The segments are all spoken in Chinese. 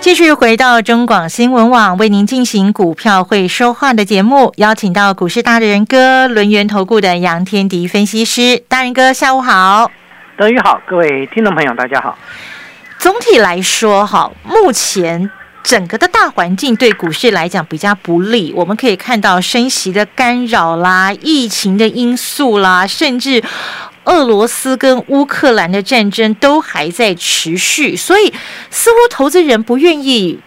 继续回到中广新闻网，为您进行股票会说话的节目，邀请到股市大人哥轮源投顾的杨天迪分析师，大人哥下午好，德宇好，各位听众朋友大家好。总体来说，哈，目前整个的大环境对股市来讲比较不利，我们可以看到升息的干扰啦，疫情的因素啦，甚至。俄罗斯跟乌克兰的战争都还在持续，所以似乎投资人不愿意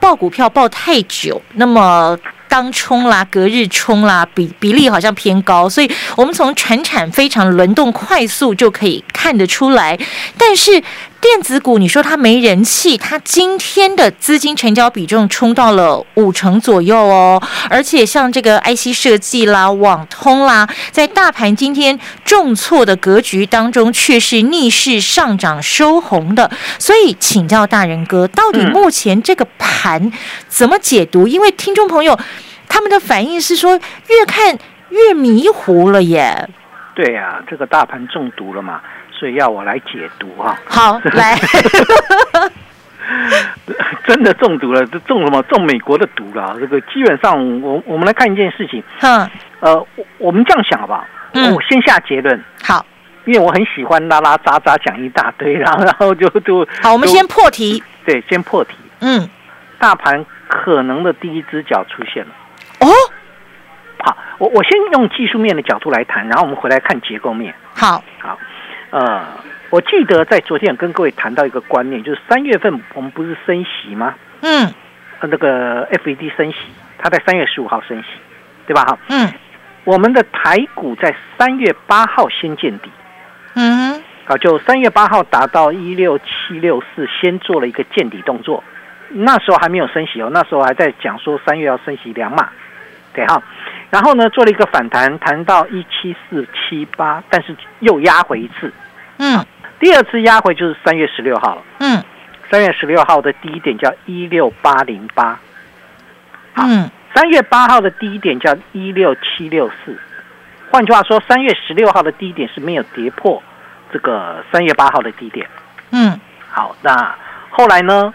报股票报太久。那么当冲啦、隔日冲啦，比比例好像偏高，所以我们从船产非常轮动快速就可以看得出来。但是电子股，你说它没人气，它今天的资金成交比重冲到了五成左右哦。而且像这个 IC 设计啦、网通啦，在大盘今天重挫的格局当中，却是逆势上涨收红的。所以请教大人哥，到底目前这个盘怎么解读？因为听众朋友。他们的反应是说，越看越迷糊了耶。对呀，这个大盘中毒了嘛，所以要我来解毒啊。好，来，真的中毒了，这中什么？中美国的毒了。这个基本上，我我们来看一件事情。嗯。呃，我们这样想好不好？嗯。我先下结论。好。因为我很喜欢拉拉杂杂讲一大堆，然 后然后就就好，我们先破题。对，先破题。嗯。大盘可能的第一只脚出现了。哦，好，我我先用技术面的角度来谈，然后我们回来看结构面。好，好，呃，我记得在昨天跟各位谈到一个观念，就是三月份我们不是升息吗？嗯，那个 FED 升息，它在三月十五号升息，对吧？哈，嗯，我们的台股在三月八号先见底，嗯，好，就三月八号达到一六七六四，先做了一个见底动作，那时候还没有升息哦，那时候还在讲说三月要升息两码。对哈，然后呢，做了一个反弹，弹到一七四七八，但是又压回一次，嗯，第二次压回就是三月十六号了，嗯，三月十六号的低点叫一六八零八，嗯，三月八号的低点叫一六七六四，换句话说，三月十六号的低点是没有跌破这个三月八号的低点，嗯，好，那后来呢，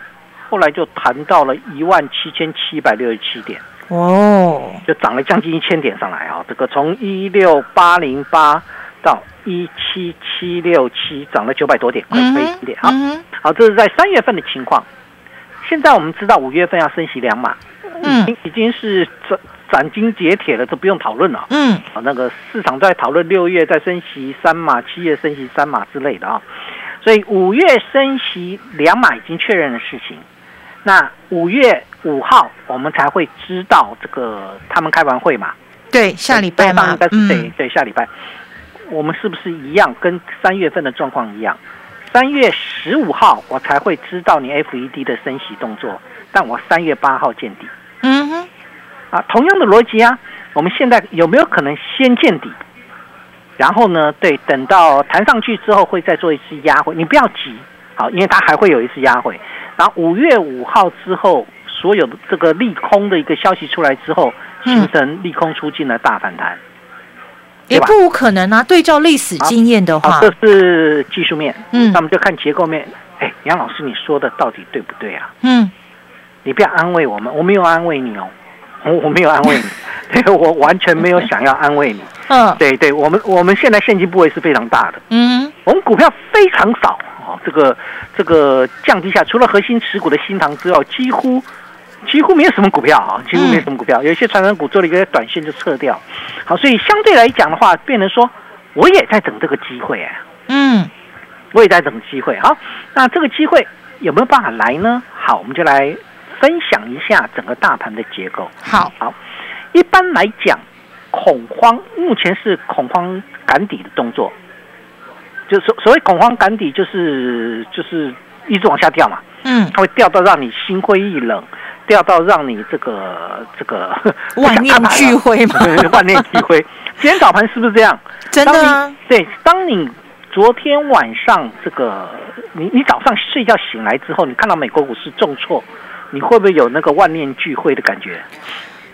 后来就弹到了一万七千七百六十七点。哦，就涨了将近一千点上来啊！这个从一六八零八到一七七六七，涨了九百多点，快一点。啊，好，这是在三月份的情况。现在我们知道五月份要升息两码，嗯，已经是斩斩钉截铁了，这不用讨论了。嗯，啊，那个市场在讨论六月再升息三码，七月升息三码之类的啊。所以五月升息两码已经确认的事情。那五月五号我们才会知道这个他们开完会嘛？对，下礼拜嘛。嗯，对对，下礼拜我们是不是一样？跟三月份的状况一样？三月十五号我才会知道你 FED 的升息动作，但我三月八号见底。嗯哼，啊，同样的逻辑啊，我们现在有没有可能先见底？然后呢？对，等到弹上去之后会再做一次压回，你不要急，好，因为它还会有一次压回。然后五月五号之后，所有的这个利空的一个消息出来之后，形成利空出尽的大反弹，也不无可能啊。对照历史经验的话，这是技术面。嗯，那我们就看结构面。哎，杨老师，你说的到底对不对啊？嗯，你不要安慰我们，我没有安慰你哦，我我没有安慰你，对我完全没有想要安慰你。嗯，对对，我们我们现在现金部位是非常大的。嗯，我们股票非常少。哦，这个这个降低下，除了核心持股的新塘之外，几乎几乎没有什么股票啊，几乎没有什么股票。有一些传染股做了一个短线就撤掉。好，所以相对来讲的话，变成说我也在等这个机会哎，嗯，我也在等机会。好，那这个机会有没有办法来呢？好，我们就来分享一下整个大盘的结构。好，好，一般来讲，恐慌目前是恐慌赶底的动作。就所所谓恐慌赶底，就是就是一直往下掉嘛。嗯，它会掉到让你心灰意冷，掉到让你这个这个 万念俱灰嘛，万念俱灰。今天早盘是不是这样？真的？对，当你昨天晚上这个，你你早上睡觉醒来之后，你看到美国股市重挫，你会不会有那个万念俱灰的感觉？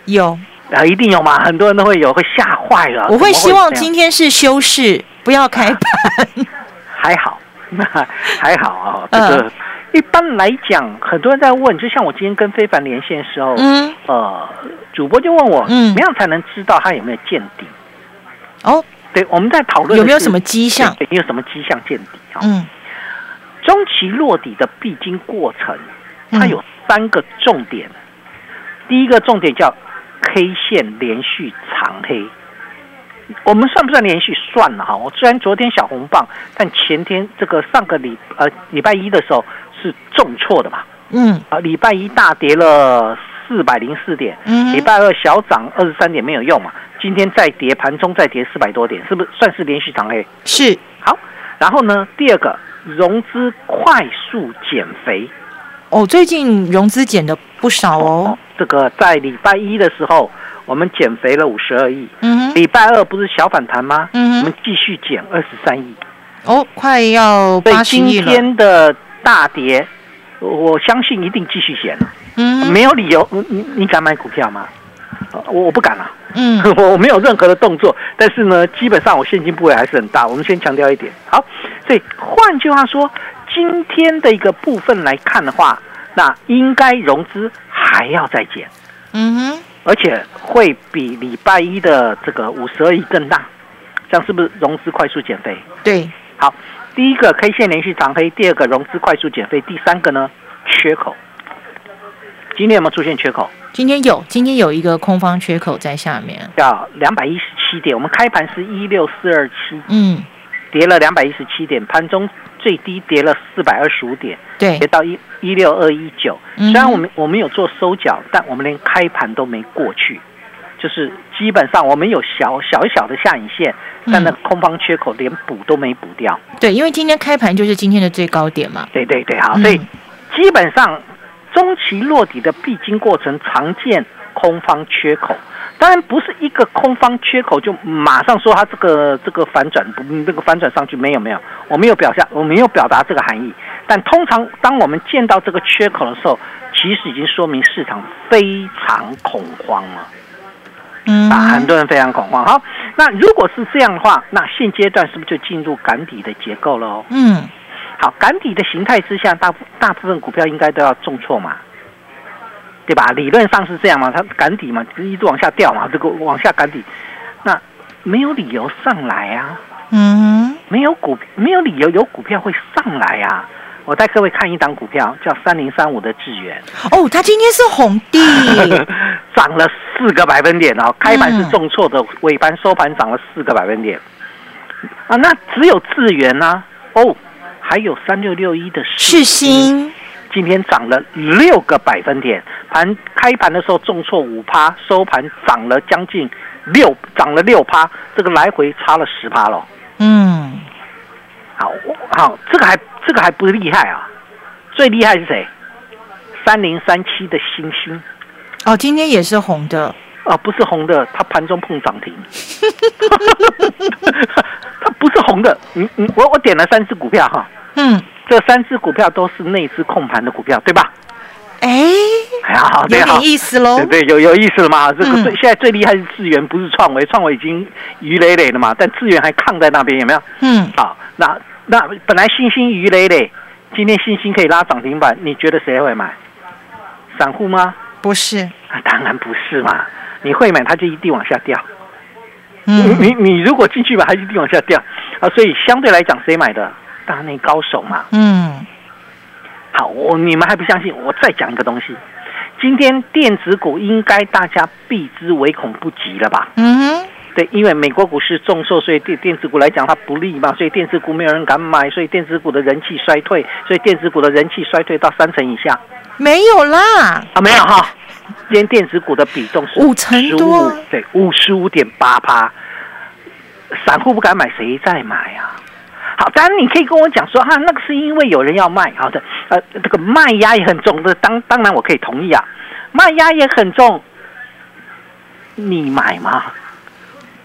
有啊，一定有嘛，很多人都会有，会吓坏了。我会希望今天是休市，不要开盘。还好，那 还好啊。这个一般来讲，很多人在问，就像我今天跟非凡连线的时候，嗯，呃，主播就问我，嗯，怎么样才能知道它有没有见底？哦，对，我们在讨论有没有什么迹象？对，有什么迹象见底？啊，嗯，中期落底的必经过程，它有三个重点。第一个重点叫 K 线连续长黑，我们算不算连续？算了哈。我虽然昨天小红棒，但前天这个上个礼呃礼拜一的时候是重挫的嘛？嗯，啊，礼拜一大跌了四百零四点，礼拜二小涨二十三点没有用嘛？今天再跌，盘中再跌四百多点，是不是算是连续长黑？是。好，然后呢？第二个，融资快速减肥。哦，最近融资减的不少哦。这个在礼拜一的时候，我们减肥了五十二亿。嗯。礼拜二不是小反弹吗？嗯。我们继续减二十三亿。哦，快要八十亿了。今天的大跌，我相信一定继续减了。嗯。没有理由，你你你敢买股票吗？我我不敢了，嗯，我没有任何的动作，但是呢，基本上我现金部位还是很大。我们先强调一点，好，所以换句话说，今天的一个部分来看的话，那应该融资还要再减，嗯哼，而且会比礼拜一的这个五十二亿更大，这样是不是融资快速减肥？对，好，第一个 K 线连续长黑，第二个融资快速减肥，第三个呢，缺口，今天有没有出现缺口？今天有，今天有一个空方缺口在下面，叫两百一十七点。我们开盘是一六四二七，嗯，跌了两百一十七点，盘中最低跌了四百二十五点，对，跌到一一六二一九。虽然我们我们有做收缴，但我们连开盘都没过去，就是基本上我们有小小小的下影线，但那空方缺口连补都没补掉。对，因为今天开盘就是今天的最高点嘛。对对对，好，所以基本上。中期落底的必经过程，常见空方缺口。当然不是一个空方缺口就马上说它这个这个反转不，这个反转上去没有没有，我没有表下，我没有表达这个含义。但通常当我们见到这个缺口的时候，其实已经说明市场非常恐慌了。嗯，啊，很多人非常恐慌。好，那如果是这样的话，那现阶段是不是就进入赶底的结构了？哦，嗯。好，赶底的形态之下，大大部分股票应该都要重挫嘛，对吧？理论上是这样嘛，它赶底嘛，一直往下掉嘛，这个往下赶底，那没有理由上来啊，嗯，没有股没有理由有股票会上来啊。我带各位看一档股票，叫三零三五的智源。哦，它今天是红地，涨了四个百分点哦，开盘是重挫的，尾盘收盘涨了四个百分点啊。那只有智源呢？哦。还有三六六一的世新，今天涨了六个百分点，盘开盘的时候重挫五趴，收盘涨了将近六，涨了六趴，这个来回差了十趴了。嗯，好好，这个还这个还不厉害啊，最厉害是谁？三零三七的星星，哦，今天也是红的。啊，不是红的，它盘中碰涨停，它不是红的。你你我我点了三只股票哈，嗯，这三只股票都是内资控盘的股票，对吧？哎，哎呀，有点意思喽，对对，有有意思了嘛。这个最现在最厉害是智源，不是创维，创维已经鱼累累了嘛，但智源还抗在那边，有没有？嗯，好，那那本来星星鱼累累，今天星星可以拉涨停板，你觉得谁会买？散户吗？不是，啊，当然不是嘛。你会买，它就一定往下掉。嗯，你你如果进去买，它一定往下掉啊。所以相对来讲，谁买的？大内高手嘛。嗯。好，我你们还不相信？我再讲一个东西。今天电子股应该大家避之唯恐不及了吧？嗯哼。对，因为美国股市重挫，所以对电子股来讲它不利嘛。所以电子股没有人敢买，所以电子股的人气衰退，所以电子股的人气衰退到三成以下。没有啦。啊，没有哈。今天电子股的比重是五成多，对，五十五点八趴。散户不敢买，谁在买啊？好，当然你可以跟我讲说，哈，那个是因为有人要卖，好的，呃，这个卖压也很重的，当当然我可以同意啊，卖压也很重，你买吗？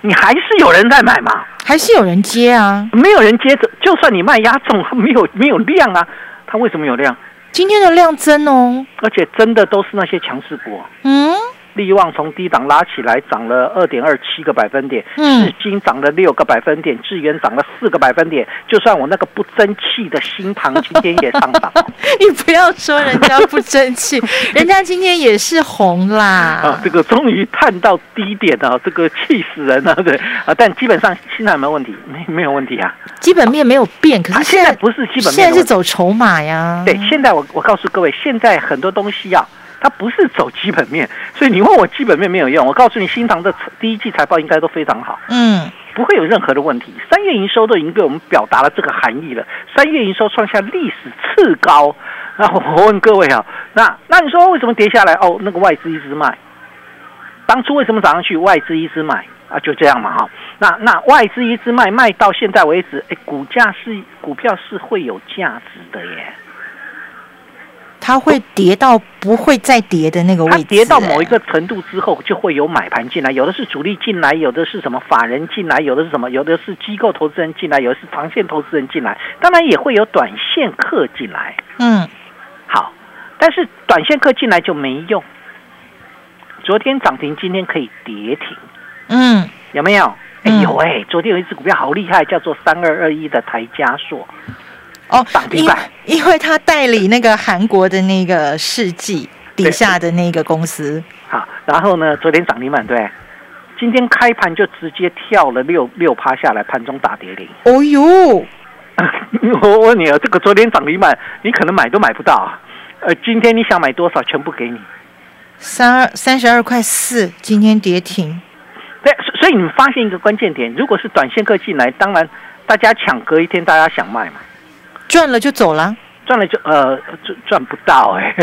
你还是有人在买吗？还是有人接啊？没有人接着，就算你卖压重，没有没有量啊，它为什么有量？今天的量增哦，而且真的都是那些强势股，嗯。利旺从低档拉起来，涨了二点二七个百分点，至今涨了六个百分点，智源涨了四个百分点。就算我那个不争气的新塘今天也上涨。你不要说人家不争气，人家今天也是红啦。啊，这个终于探到低点了，这个气死人了，对啊。但基本上现在有没有问题？没没有问题啊。基本面没有变，可是现在不是基本面，现在是走筹码呀。对，现在我我告诉各位，现在很多东西要。它不是走基本面，所以你问我基本面没有用。我告诉你，新塘的第一季财报应该都非常好，嗯，不会有任何的问题。三月营收都已经给我们表达了这个含义了，三月营收创下历史次高。那我问各位啊，那那你说为什么跌下来？哦，那个外资一直卖，当初为什么涨上去？外资一直卖啊，就这样嘛哈。那那外资一直卖，卖到现在为止，哎，股价是股票是会有价值的耶。它会跌到不会再跌的那个位置，跌到某一个程度之后，就会有买盘进来。有的是主力进来，有的是什么法人进来，有的是什么，有的是机构投资人进来，有的是长线投资人进来。当然也会有短线客进来。嗯，好，但是短线客进来就没用。昨天涨停，今天可以跌停。嗯，有没有？哎有哎，昨天有一只股票好厉害，叫做三二二一的台加硕。哦，因因为他代理那个韩国的那个世纪底下的那个公司，好，然后呢，昨天涨停板对，今天开盘就直接跳了六六趴下来，盘中打跌停。哦呦，我问你啊，这个昨天涨停板你可能买都买不到，呃，今天你想买多少，全部给你。三二三十二块四，今天跌停。对，所以你们发现一个关键点，如果是短线客进来，当然大家抢隔一天，大家想卖嘛。赚了就走了，赚了就呃赚赚不到哎！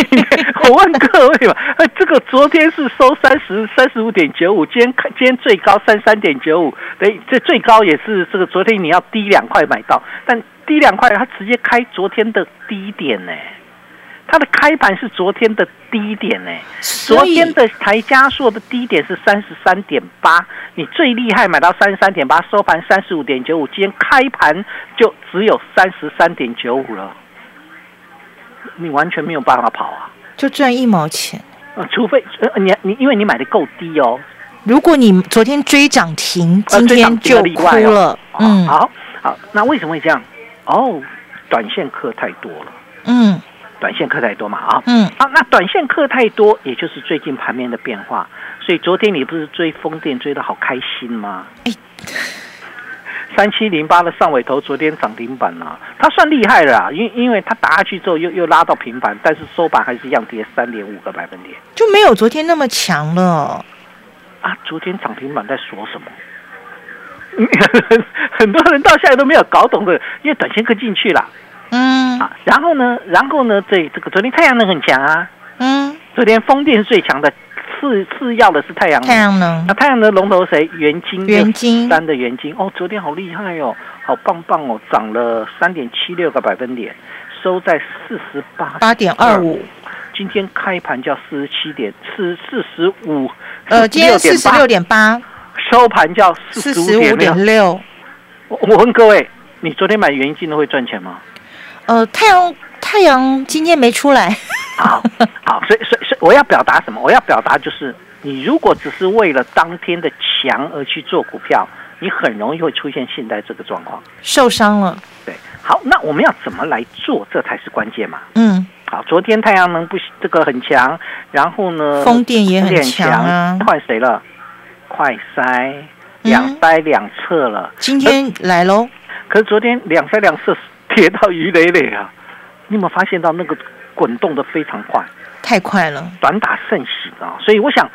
我问各位嘛，这个昨天是收三十三十五点九五，今天今天最高三三点九五，对，这最高也是这个昨天你要低两块买到，但低两块它直接开昨天的低点呢。它的开盘是昨天的低点呢，昨天的台加硕的低点是三十三点八，你最厉害买到三十三点八，收盘三十五点九五，今天开盘就只有三十三点九五了，你完全没有办法跑啊，就赚一毛钱，呃，除非呃你你因为你买的够低哦，如果你昨天追涨停，今天就哭了，嗯，好好，那为什么会这样？哦，短线客太多了，嗯。短线客太多嘛啊，嗯，好，那短线客太多，也就是最近盘面的变化。所以昨天你不是追风电追的好开心吗？哎，三七零八的上尾头昨天涨停板了，它算厉害了啊，因因为它打下去之后又又拉到平板，但是收盘还是一样跌三点五个百分点，就没有昨天那么强了。啊，昨天涨停板在说什么？很多人到现在都没有搞懂的，因为短线客进去了。嗯，啊，然后呢，然后呢，这这个昨天太阳能很强啊，嗯，昨天风电是最强的，次次要的是太阳能，太阳能，那太阳能龙头谁？元晶，元晶三的元晶，哦，昨天好厉害哦，好棒棒哦，涨了三点七六个百分点，收在四十八八点二五，今天开盘叫四十七点四四十五，呃，今天四十六点八，收盘叫四十五点六，我我问各位，你昨天买元晶的会赚钱吗？呃，太阳太阳今天没出来。好，好，所以所以所以我要表达什么？我要表达就是，你如果只是为了当天的强而去做股票，你很容易会出现现在这个状况，受伤了。对，好，那我们要怎么来做？这才是关键嘛。嗯，好，昨天太阳能不这个很强，然后呢，风电也很强啊。换谁了？快塞两塞两侧了。今天来喽。可是昨天两塞两侧。跌到鱼累累啊！你有没有发现到那个滚动的非常快？太快了，短打盛行啊！所以我想，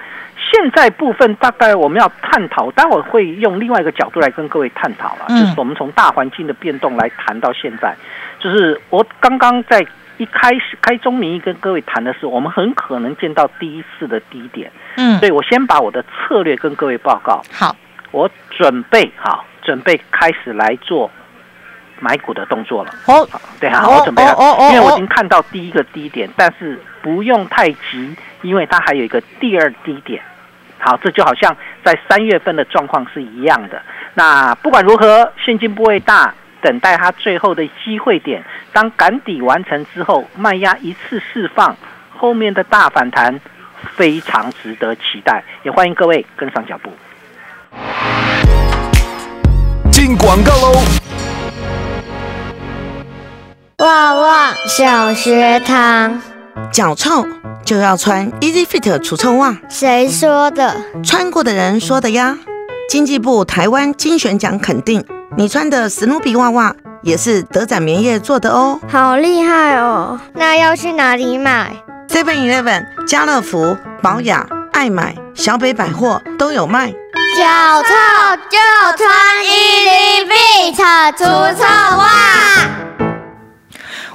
现在部分大概我们要探讨，待会会用另外一个角度来跟各位探讨了。就是我们从大环境的变动来谈到现在，就是我刚刚在一开始开中名义跟各位谈的是，我们很可能见到第一次的低点。嗯，所以我先把我的策略跟各位报告。好，我准备好，准备开始来做。买股的动作了。哦，对，好，我准备了，因为我已经看到第一个低点，但是不用太急，因为它还有一个第二低点。好，这就好像在三月份的状况是一样的。那不管如何，现金部位大，等待它最后的机会点。当赶底完成之后，卖压一次释放，后面的大反弹非常值得期待。也欢迎各位跟上脚步。进广告喽！旺旺小学堂，脚臭就要穿 Easy Fit 除臭袜。谁说的？穿过的人说的呀。经济部台湾精选奖肯定，你穿的史努比袜袜也是德展棉业做的哦。好厉害哦！那要去哪里买？Seven Eleven、家乐福、宝雅、爱买、小北百货都有卖。脚臭就穿 Easy Fit 除臭袜。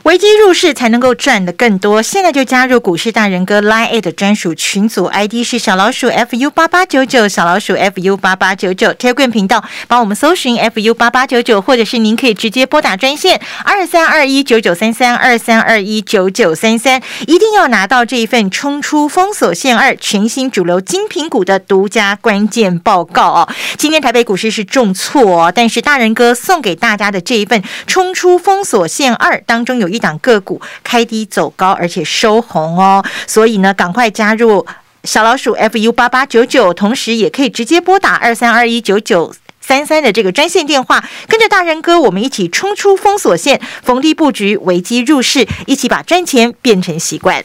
危机入市才能够赚的更多，现在就加入股市大人哥 Line 的专属群组，ID 是小老鼠 fu 八八九九，小老鼠 fu 八八九九，Telegram 频道帮我们搜寻 fu 八八九九，或者是您可以直接拨打专线二三二一九九三三二三二一九九三三，一定要拿到这一份冲出封锁线二全新主流精品股的独家关键报告哦。今天台北股市是重挫，哦但是大人哥送给大家的这一份冲出封锁线二当中有。一档个股开低走高，而且收红哦，所以呢，赶快加入小老鼠 fu 八八九九，同时也可以直接拨打二三二一九九三三的这个专线电话，跟着大人哥，我们一起冲出封锁线，逢低布局，危机入市，一起把赚钱变成习惯。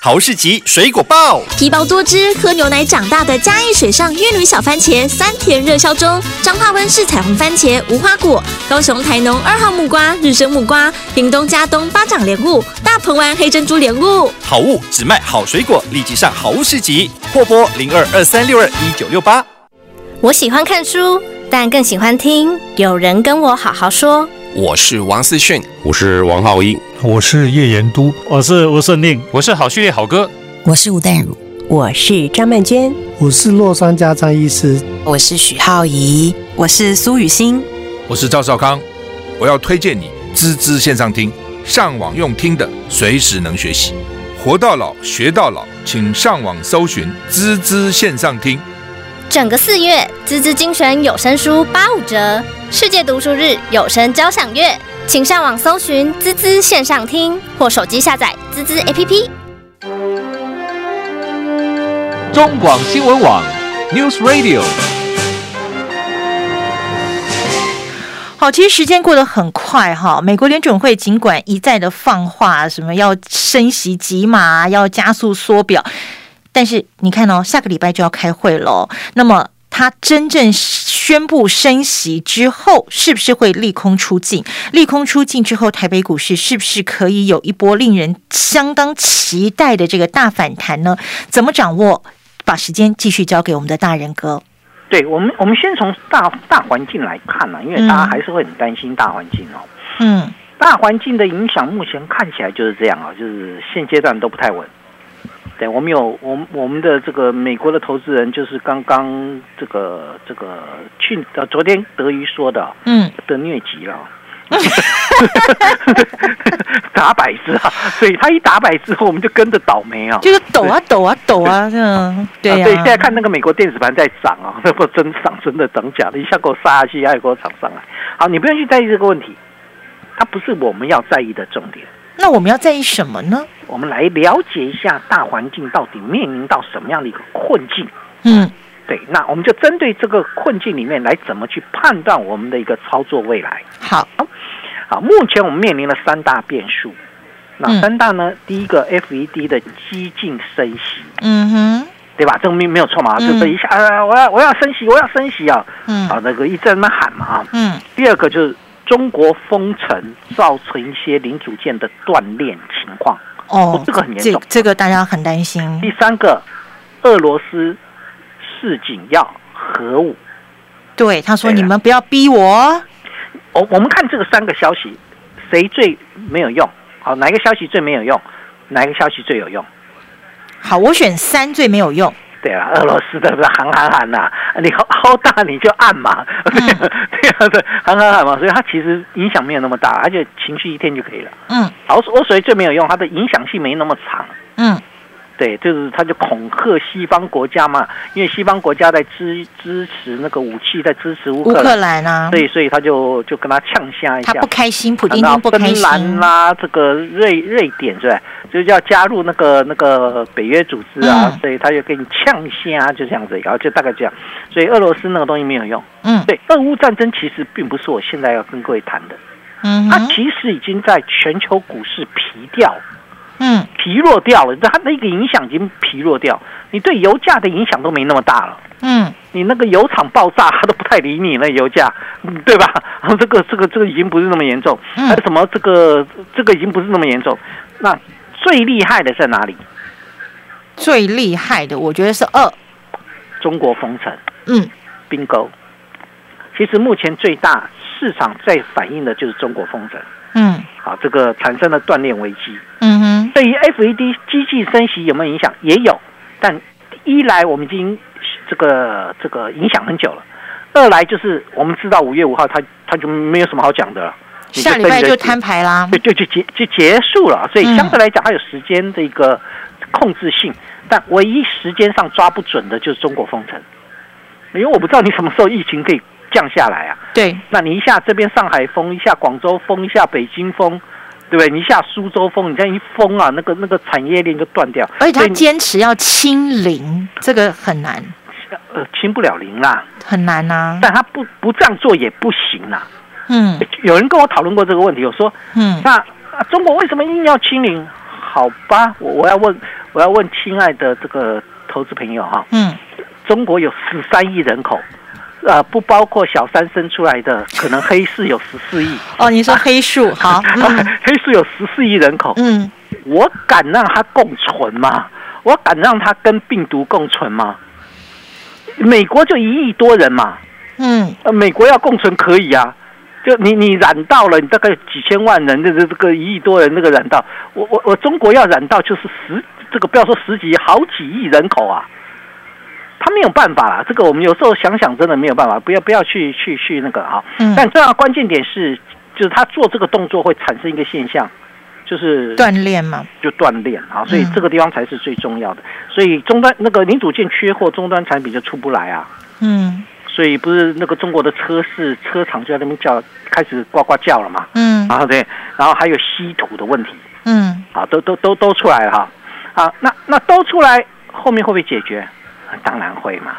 豪士集水果报，皮薄多汁，喝牛奶长大的嘉义水上玉女小番茄，酸甜热销中。彰化温室彩虹番茄，无花果。高雄台农二号木瓜，日升木瓜。屏东加东巴掌莲雾，大鹏湾黑珍珠莲雾。好物只卖好水果，立即上豪士集，货拨零二二三六二一九六八。我喜欢看书，但更喜欢听有人跟我好好说。我是王思训，我是王浩一，我是叶延都，我是吴胜令，我是好序列好哥，我是吴淡如，我是张曼娟，我是洛杉矶张医师，我是许浩怡，我是苏雨欣，我是赵少康。我要推荐你滋滋线上听，上网用听的，随时能学习，活到老学到老，请上网搜寻滋滋线上听。整个四月，滋滋精选有声书八五折。世界读书日有声交响乐，请上网搜寻滋滋线上听，或手机下载滋滋 APP。中广新闻网 News Radio。好，其实时间过得很快哈。美国联准会尽管一再的放话，什么要升息几码，要加速缩表，但是你看哦，下个礼拜就要开会了，那么。他真正宣布升息之后，是不是会利空出尽？利空出尽之后，台北股市是不是可以有一波令人相当期待的这个大反弹呢？怎么掌握？把时间继续交给我们的大人哥。对我们，我们先从大大环境来看呢，因为大家还是会很担心大环境哦。嗯，大环境的影响目前看起来就是这样啊，就是现阶段都不太稳。对，我们有我我们的这个美国的投资人，就是刚刚这个这个去呃昨天德瑜说的，嗯，得疟疾了，打百字啊，所以他一打百之后，我们就跟着倒霉啊，就是抖啊抖啊抖啊，这样对呀。对，现在看那个美国电子盘在涨啊，那 不真涨真的涨假的，一下给我杀下去，一下给我涨上来。好，你不用去在意这个问题，它不是我们要在意的重点。那我们要在意什么呢？我们来了解一下大环境到底面临到什么样的一个困境。嗯，对，那我们就针对这个困境里面来怎么去判断我们的一个操作未来。好，好，目前我们面临了三大变数。那三大呢？第一个，FED 的激进升息。嗯哼，对吧？这个没没有错嘛？就是一下，我要我要升息，我要升息啊！嗯，啊，那个一直在那喊嘛啊。嗯。第二个就是中国封城造成一些零组件的断裂情况。哦，这个很严重，这个大家很担心。第三个，俄罗斯示警要核武，对他说：“你们不要逼我。”我我们看这个三个消息，谁最没有用？好，哪一个消息最没有用？哪一个消息最有用？好，我选三最没有用。对啊，俄罗斯的不是喊喊喊呐，你好好大你就按嘛，对啊，对，喊喊喊嘛，所以它其实影响没有那么大，而且情绪一天就可以了。嗯，好，我所以最没有用，它的影响性没那么长。嗯。对，就是他就恐吓西方国家嘛，因为西方国家在支支持那个武器，在支持乌乌克兰啊，所以所以他就就跟他呛下一下，他不开心，普京不开心。芬兰啦，这个瑞瑞典是吧？就是要加入那个那个北约组织啊，所以他就给你呛下，就这样子，然后就大概这样。所以俄罗斯那个东西没有用。嗯，对，俄乌战争其实并不是我现在要跟各位谈的，嗯，它其实已经在全球股市皮掉。嗯，疲弱掉了，它那个影响已经疲弱掉，你对油价的影响都没那么大了。嗯，你那个油厂爆炸，它都不太理你那油价，对吧？这个这个这个已经不是那么严重。还有什么？这个这个已经不是那么严重。那最厉害的在哪里？最厉害的，我觉得是二，中国封城。嗯，bingo。其实目前最大市场在反映的就是中国封城。嗯，好，这个产生了断裂危机。嗯哼，对于 FED 机器升息有没有影响？也有，但一来我们已经这个这个影响很久了，二来就是我们知道五月五号它它就没有什么好讲的了，下礼拜就摊牌啦，就就就结就结束了。所以相对来讲，它有时间的一个控制性，但唯一时间上抓不准的就是中国封城，因为我不知道你什么时候疫情可以。降下来啊，对，那你一下这边上海封，一下广州封，一下北京封，对不对？你一下苏州封，你这样一封啊，那个那个产业链就断掉。而且他坚持要清零，这个很难。呃，清不了零啦，很难呐。但他不不这样做也不行呐。嗯，有人跟我讨论过这个问题，我说，嗯，那中国为什么硬要清零？好吧，我我要问，我要问亲爱的这个投资朋友哈，嗯，中国有十三亿人口。呃，不包括小三生出来的，可能黑市有十四亿。哦，你说黑数好，黑数有十四亿人口。嗯，我敢让它共存吗？我敢让它跟病毒共存吗？美国就一亿多人嘛。嗯，呃美国要共存可以啊。就你你染到了，你大概几千万人，这这这个一亿多人那个染到，我我我中国要染到就是十这个不要说十几，好几亿人口啊。他没有办法啦，这个我们有时候想想，真的没有办法。不要不要去去去那个哈。嗯。但重要关键点是，就是他做这个动作会产生一个现象，就是锻炼嘛，就锻炼啊。所以这个地方才是最重要的。所以终端那个零组件缺货，终端产品就出不来啊。嗯。所以不是那个中国的车市车厂就在那边叫，开始呱呱叫了嘛。嗯。然后对，然后还有稀土的问题。嗯。啊，都都都都出来了哈。好，那那都出来，后面会不会解决？当然会嘛，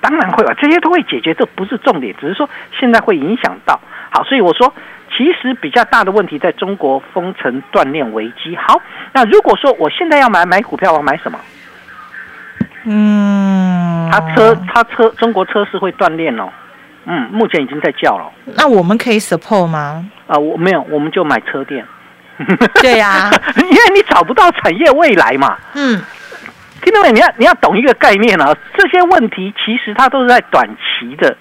当然会吧，这些都会解决，这不是重点，只是说现在会影响到。好，所以我说，其实比较大的问题在中国封城锻炼危机。好，那如果说我现在要买买股票，我买什么？嗯，他车他车中国车市会锻炼哦，嗯，目前已经在叫了。那我们可以 support 吗？啊，我没有，我们就买车店。对呀，因为你找不到产业未来嘛。嗯。听到没？你要你要懂一个概念啊！这些问题其实它都是在短期的，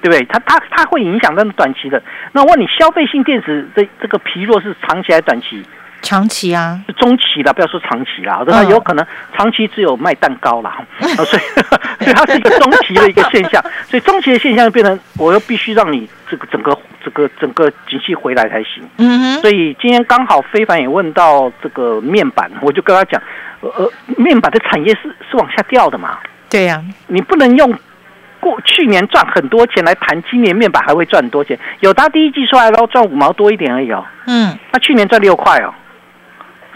对不对？它它它会影响到短期的。那问你，消费性电子的这个疲弱是长期还是短期？长期啊，中期的，不要说长期啦，它有可能长期只有卖蛋糕啦，所以 所以它是一个中期的一个现象。所以中期的现象变成，我又必须让你这个整个这个整个景气回来才行。嗯哼。所以今天刚好非凡也问到这个面板，我就跟他讲。呃，面板的产业是是往下掉的嘛？对呀，你不能用过去年赚很多钱来谈今年面板还会赚很多钱。有他第一季出来然后赚五毛多一点而已哦。嗯，他去年赚六块哦，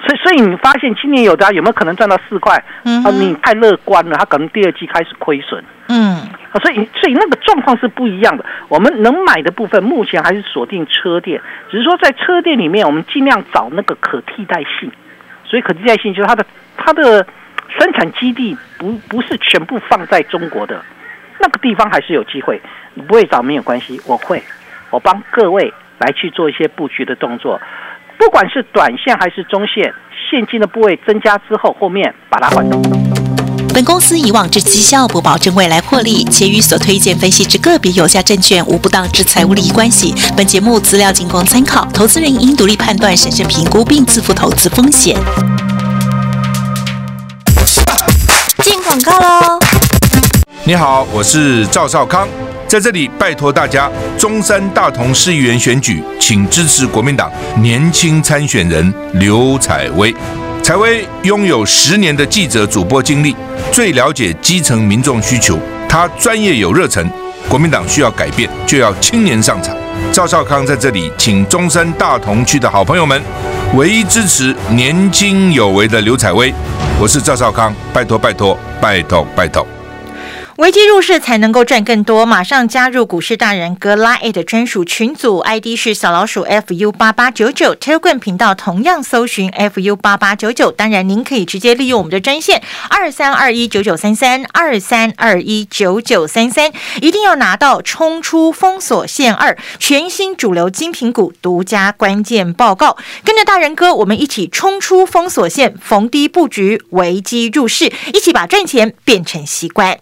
所以所以你发现今年有的有没有可能赚到四块？嗯，啊，你太乐观了，他可能第二季开始亏损。嗯，啊，所以所以那个状况是不一样的。我们能买的部分目前还是锁定车店，只是说在车店里面，我们尽量找那个可替代性。所以可替代性就是它的它的生产基地不不是全部放在中国的，那个地方还是有机会。你不会找没有关系，我会，我帮各位来去做一些布局的动作。不管是短线还是中线，现金的部位增加之后，后面把它换动。本公司以往之绩效不保证未来获利，且与所推荐分析之个别有价证券无不当之财务利益关系。本节目资料仅供参考，投资人应独立判断、审慎评估并自负投资风险。进广告喽！你好，我是赵少康，在这里拜托大家，中山大同市议员选举，请支持国民党年轻参选人刘彩薇。采薇拥有十年的记者主播经历，最了解基层民众需求。她专业有热忱，国民党需要改变，就要青年上场。赵少康在这里，请中山大同区的好朋友们，唯一支持年轻有为的刘采薇。我是赵少康，拜托拜托拜托拜托。危机入市才能够赚更多，马上加入股市大人哥拉 A 的专属群组，ID 是小老鼠 fu 八八九九，Telegram 频道同样搜寻 fu 八八九九。当然，您可以直接利用我们的专线二三二一九九三三二三二一九九三三，一定要拿到冲出封锁线二全新主流精品股独家关键报告，跟着大人哥，我们一起冲出封锁线，逢低布局，危机入市，一起把赚钱变成习惯。